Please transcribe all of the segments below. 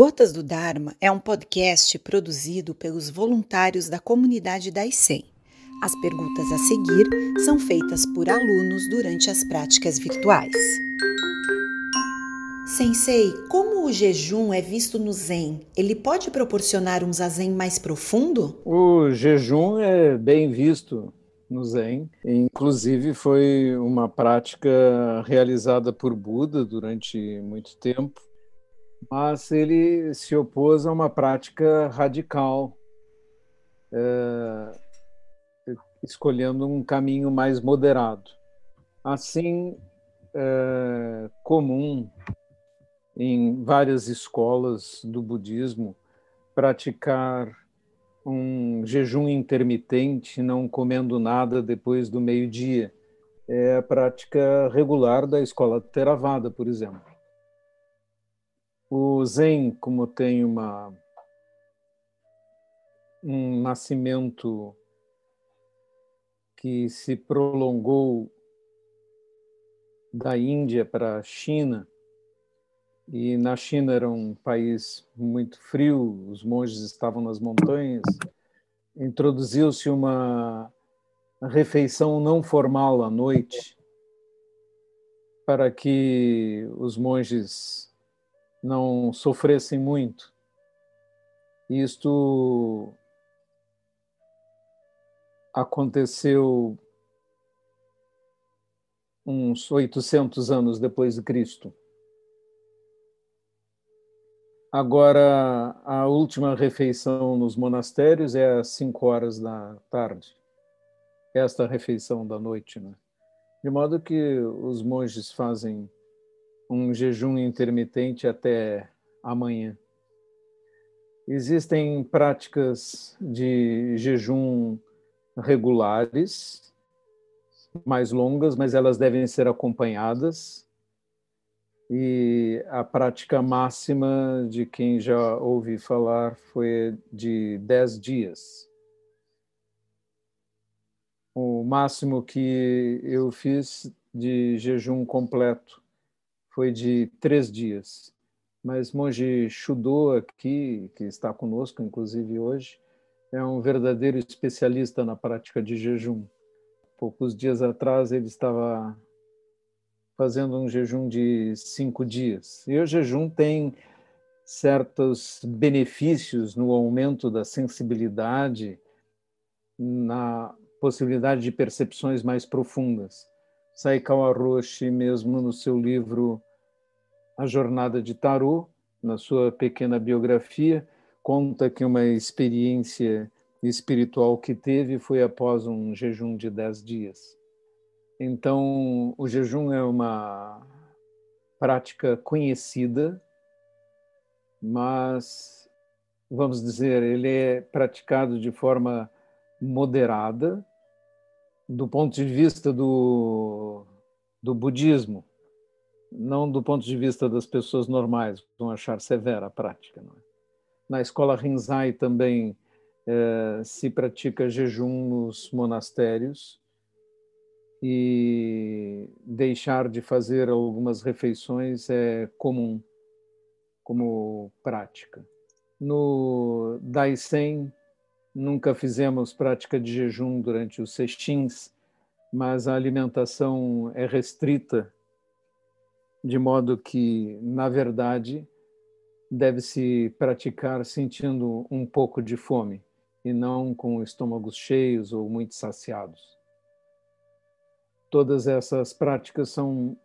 Gotas do Dharma é um podcast produzido pelos voluntários da comunidade da ICEM. As perguntas a seguir são feitas por alunos durante as práticas virtuais. Sensei, como o jejum é visto no Zen, ele pode proporcionar um zazen mais profundo? O jejum é bem visto no Zen. Inclusive, foi uma prática realizada por Buda durante muito tempo mas ele se opôs a uma prática radical, é, escolhendo um caminho mais moderado. Assim, é comum em várias escolas do budismo praticar um jejum intermitente, não comendo nada depois do meio-dia. É a prática regular da escola Theravada, por exemplo. O Zen, como tem uma, um nascimento que se prolongou da Índia para a China, e na China era um país muito frio, os monges estavam nas montanhas, introduziu-se uma refeição não formal à noite para que os monges não sofressem muito. Isto aconteceu uns 800 anos depois de Cristo. Agora, a última refeição nos monastérios é às 5 horas da tarde. Esta refeição da noite, né? De modo que os monges fazem um jejum intermitente até amanhã. Existem práticas de jejum regulares, mais longas, mas elas devem ser acompanhadas. E a prática máxima de quem já ouvi falar foi de 10 dias. O máximo que eu fiz de jejum completo foi de três dias. Mas monge Shudo aqui, que está conosco, inclusive hoje, é um verdadeiro especialista na prática de jejum. Poucos dias atrás ele estava fazendo um jejum de cinco dias. E o jejum tem certos benefícios no aumento da sensibilidade, na possibilidade de percepções mais profundas. Saikawa Roshi, mesmo no seu livro A Jornada de Tarot, na sua pequena biografia, conta que uma experiência espiritual que teve foi após um jejum de dez dias. Então, o jejum é uma prática conhecida, mas, vamos dizer, ele é praticado de forma moderada, do ponto de vista do, do budismo, não do ponto de vista das pessoas normais, vão achar severa a prática. É? Na escola Rinzai também é, se pratica jejum nos monastérios e deixar de fazer algumas refeições é comum como prática. No Daisen Nunca fizemos prática de jejum durante os sextins, mas a alimentação é restrita, de modo que, na verdade, deve-se praticar sentindo um pouco de fome e não com estômagos cheios ou muito saciados. Todas essas práticas são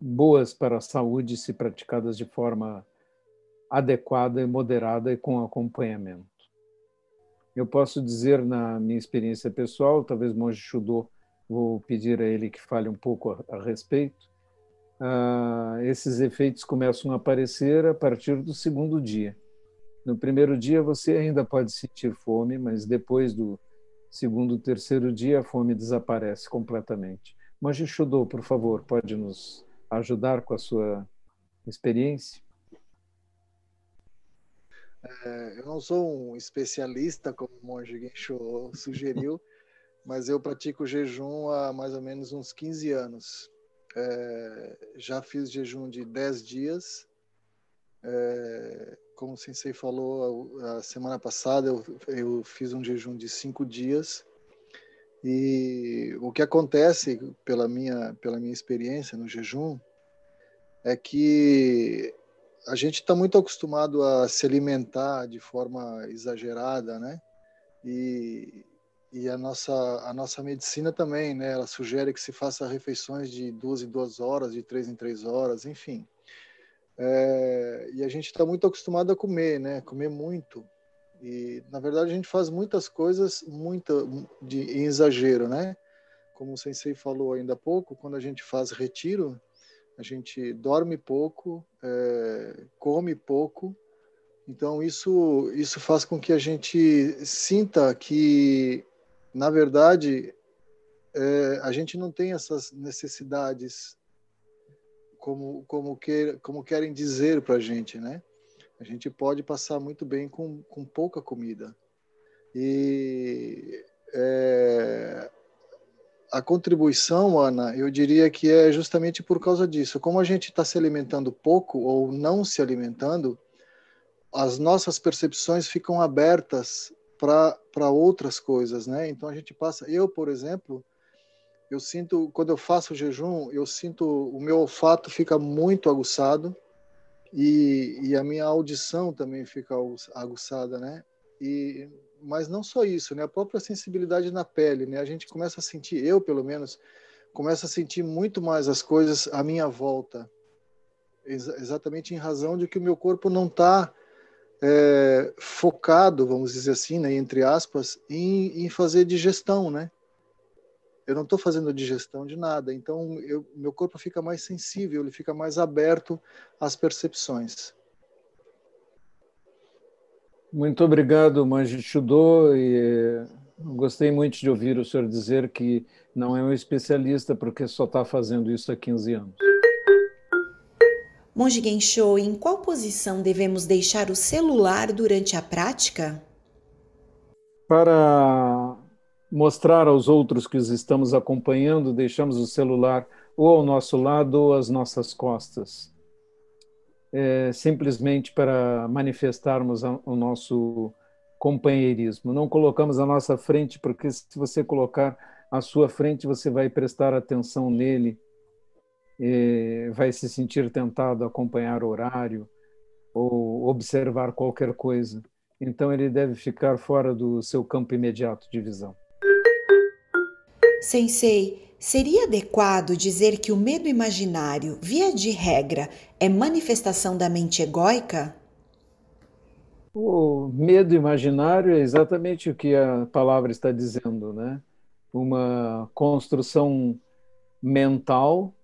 boas para a saúde se praticadas de forma adequada e moderada e com acompanhamento. Eu posso dizer, na minha experiência pessoal, talvez Monge Shudo, vou pedir a ele que fale um pouco a, a respeito, uh, esses efeitos começam a aparecer a partir do segundo dia. No primeiro dia você ainda pode sentir fome, mas depois do segundo, terceiro dia a fome desaparece completamente. Monge Shudo, por favor, pode nos ajudar com a sua experiência? É, eu não sou um especialista, como o Monge Gensho sugeriu, mas eu pratico jejum há mais ou menos uns 15 anos. É, já fiz jejum de 10 dias, é, como o Sensei falou, a semana passada eu, eu fiz um jejum de cinco dias e o que acontece pela minha, pela minha experiência no jejum é que a gente está muito acostumado a se alimentar de forma exagerada, né? E, e a nossa a nossa medicina também, né? Ela sugere que se faça refeições de duas em duas horas, de três em três horas, enfim. É, e a gente está muito acostumado a comer, né? Comer muito. E na verdade a gente faz muitas coisas muito de em exagero, né? Como o sensei falou ainda há pouco, quando a gente faz retiro, a gente dorme pouco, é, come pouco. Então isso isso faz com que a gente sinta que na verdade é, a gente não tem essas necessidades como como que, como querem dizer para a gente, né? A gente pode passar muito bem com, com pouca comida e é, a contribuição, Ana, eu diria que é justamente por causa disso. Como a gente está se alimentando pouco ou não se alimentando, as nossas percepções ficam abertas para outras coisas, né? Então a gente passa. Eu, por exemplo, eu sinto quando eu faço jejum, eu sinto o meu olfato fica muito aguçado e, e a minha audição também fica aguçada, né? E mas não só isso, né? A própria sensibilidade na pele, né? A gente começa a sentir, eu pelo menos, começo a sentir muito mais as coisas à minha volta, Ex exatamente em razão de que o meu corpo não está é, focado, vamos dizer assim, né, entre aspas, em, em fazer digestão, né? Eu não estou fazendo digestão de nada, então eu, meu corpo fica mais sensível, ele fica mais aberto às percepções. Muito obrigado, Manji Shudo, e eh, gostei muito de ouvir o senhor dizer que não é um especialista porque só está fazendo isso há 15 anos. Monge Gensho, em qual posição devemos deixar o celular durante a prática? Para mostrar aos outros que os estamos acompanhando, deixamos o celular ou ao nosso lado ou às nossas costas é, simplesmente para manifestarmos o nosso companheirismo. Não colocamos a nossa frente, porque se você colocar a sua frente, você vai prestar atenção nele, vai se sentir tentado a acompanhar o horário ou observar qualquer coisa. Então ele deve ficar fora do seu campo imediato de visão. Sensei, Seria adequado dizer que o medo imaginário, via de regra, é manifestação da mente egóica? O medo imaginário é exatamente o que a palavra está dizendo, né? Uma construção mental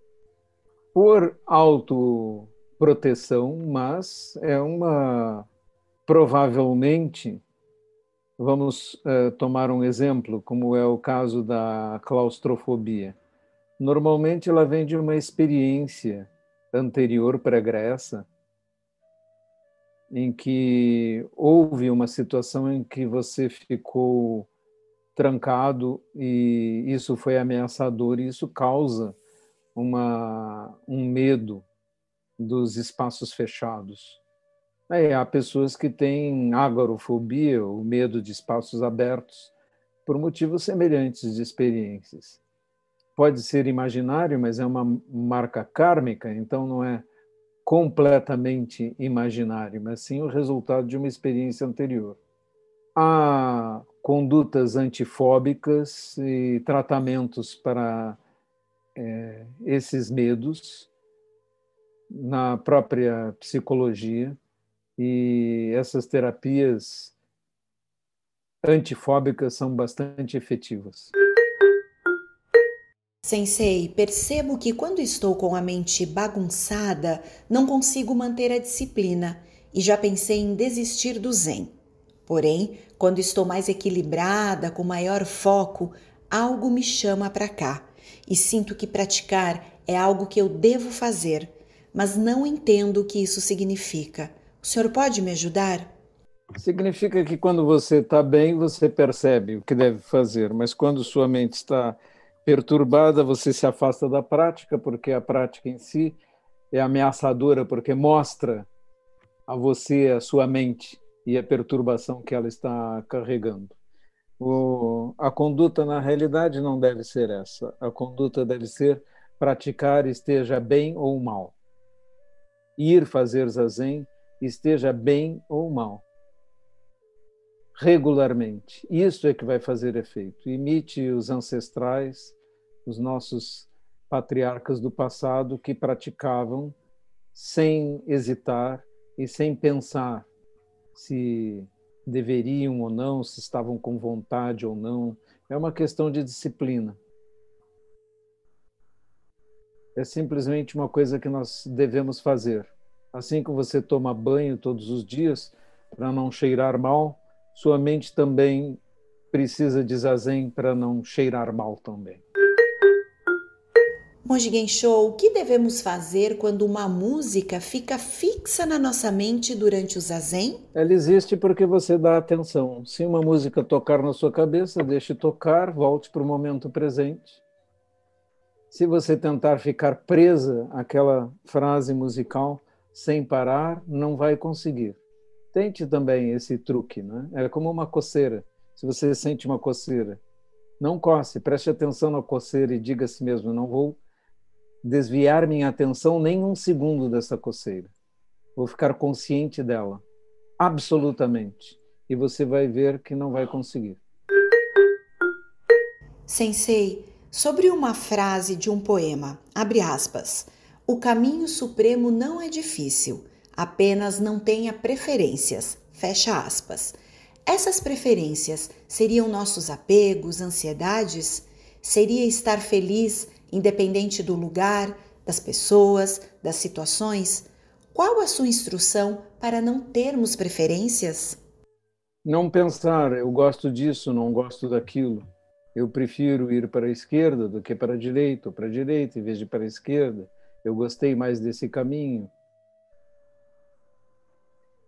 por autoproteção, mas é uma provavelmente Vamos uh, tomar um exemplo, como é o caso da claustrofobia. Normalmente ela vem de uma experiência anterior pregressa, em que houve uma situação em que você ficou trancado e isso foi ameaçador e isso causa uma, um medo dos espaços fechados. É, há pessoas que têm agorofobia, o medo de espaços abertos, por motivos semelhantes de experiências. Pode ser imaginário, mas é uma marca kármica, então não é completamente imaginário, mas sim o resultado de uma experiência anterior. Há condutas antifóbicas e tratamentos para é, esses medos na própria psicologia e essas terapias antifóbicas são bastante efetivas. Sensei, percebo que quando estou com a mente bagunçada, não consigo manter a disciplina e já pensei em desistir do Zen. Porém, quando estou mais equilibrada, com maior foco, algo me chama para cá e sinto que praticar é algo que eu devo fazer, mas não entendo o que isso significa. O senhor pode me ajudar? Significa que quando você está bem, você percebe o que deve fazer, mas quando sua mente está perturbada, você se afasta da prática, porque a prática em si é ameaçadora, porque mostra a você, a sua mente e a perturbação que ela está carregando. O, a conduta, na realidade, não deve ser essa. A conduta deve ser praticar, esteja bem ou mal. Ir fazer zazen, esteja bem ou mal. Regularmente. Isso é que vai fazer efeito. Imite os ancestrais, os nossos patriarcas do passado que praticavam sem hesitar e sem pensar se deveriam ou não, se estavam com vontade ou não. É uma questão de disciplina. É simplesmente uma coisa que nós devemos fazer. Assim que você toma banho todos os dias, para não cheirar mal, sua mente também precisa de zazen para não cheirar mal também. Monge Gensho, o que devemos fazer quando uma música fica fixa na nossa mente durante o zazen? Ela existe porque você dá atenção. Se uma música tocar na sua cabeça, deixe tocar, volte para o momento presente. Se você tentar ficar presa àquela frase musical sem parar, não vai conseguir. Tente também esse truque, né? É como uma coceira. Se você sente uma coceira, não coce, preste atenção na coceira e diga a si mesmo: não vou desviar minha atenção nem um segundo dessa coceira. Vou ficar consciente dela, absolutamente. E você vai ver que não vai conseguir. Sensei, sobre uma frase de um poema, abre aspas. O caminho supremo não é difícil, apenas não tenha preferências. Fecha aspas. Essas preferências seriam nossos apegos, ansiedades? Seria estar feliz independente do lugar, das pessoas, das situações? Qual a sua instrução para não termos preferências? Não pensar, eu gosto disso, não gosto daquilo. Eu prefiro ir para a esquerda do que para a direita, ou para a direita em vez de para a esquerda. Eu gostei mais desse caminho.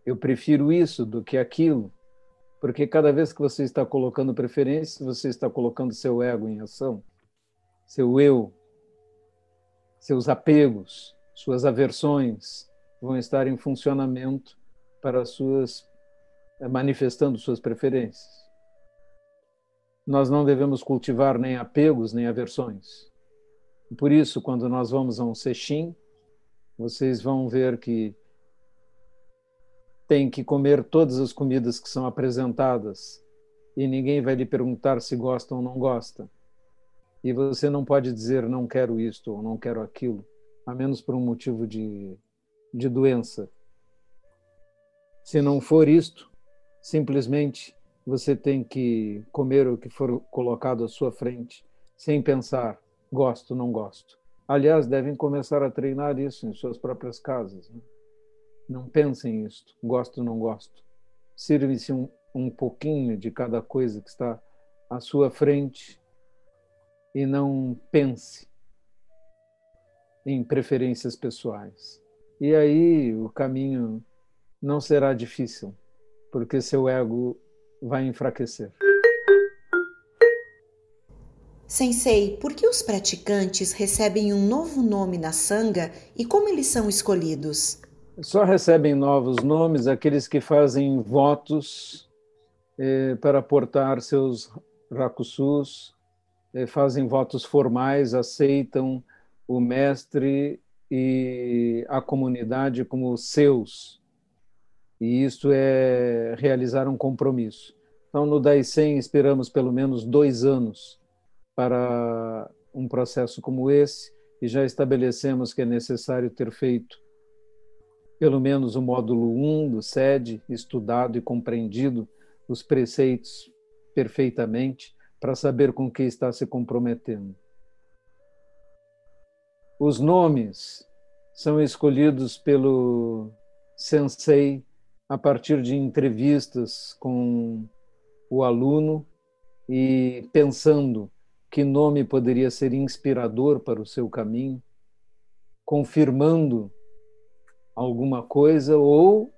Eu prefiro isso do que aquilo. Porque cada vez que você está colocando preferências, você está colocando seu ego em ação seu eu, seus apegos, suas aversões vão estar em funcionamento para suas eh, manifestando suas preferências. Nós não devemos cultivar nem apegos nem aversões. Por isso, quando nós vamos a um sexim, vocês vão ver que tem que comer todas as comidas que são apresentadas e ninguém vai lhe perguntar se gosta ou não gosta e você não pode dizer não quero isto ou não quero aquilo, a menos por um motivo de, de doença. Se não for isto, simplesmente você tem que comer o que for colocado à sua frente, sem pensar gosto, não gosto. Aliás, devem começar a treinar isso em suas próprias casas. Né? Não pensem isto, gosto, não gosto. Sirve-se um, um pouquinho de cada coisa que está à sua frente e não pense em preferências pessoais. E aí o caminho não será difícil, porque seu ego vai enfraquecer. Sensei, por que os praticantes recebem um novo nome na sanga e como eles são escolhidos? Só recebem novos nomes aqueles que fazem votos eh, para portar seus rakusus fazem votos formais, aceitam o mestre e a comunidade como seus. E isso é realizar um compromisso. Então, no Daisen, esperamos pelo menos dois anos para um processo como esse e já estabelecemos que é necessário ter feito pelo menos o módulo 1 do SED, estudado e compreendido os preceitos perfeitamente, para saber com que está se comprometendo. Os nomes são escolhidos pelo sensei a partir de entrevistas com o aluno e pensando que nome poderia ser inspirador para o seu caminho, confirmando alguma coisa ou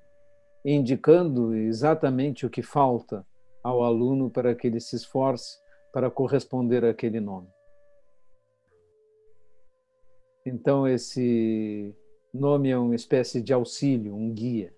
indicando exatamente o que falta ao aluno para que ele se esforce para corresponder àquele nome. Então, esse nome é uma espécie de auxílio, um guia.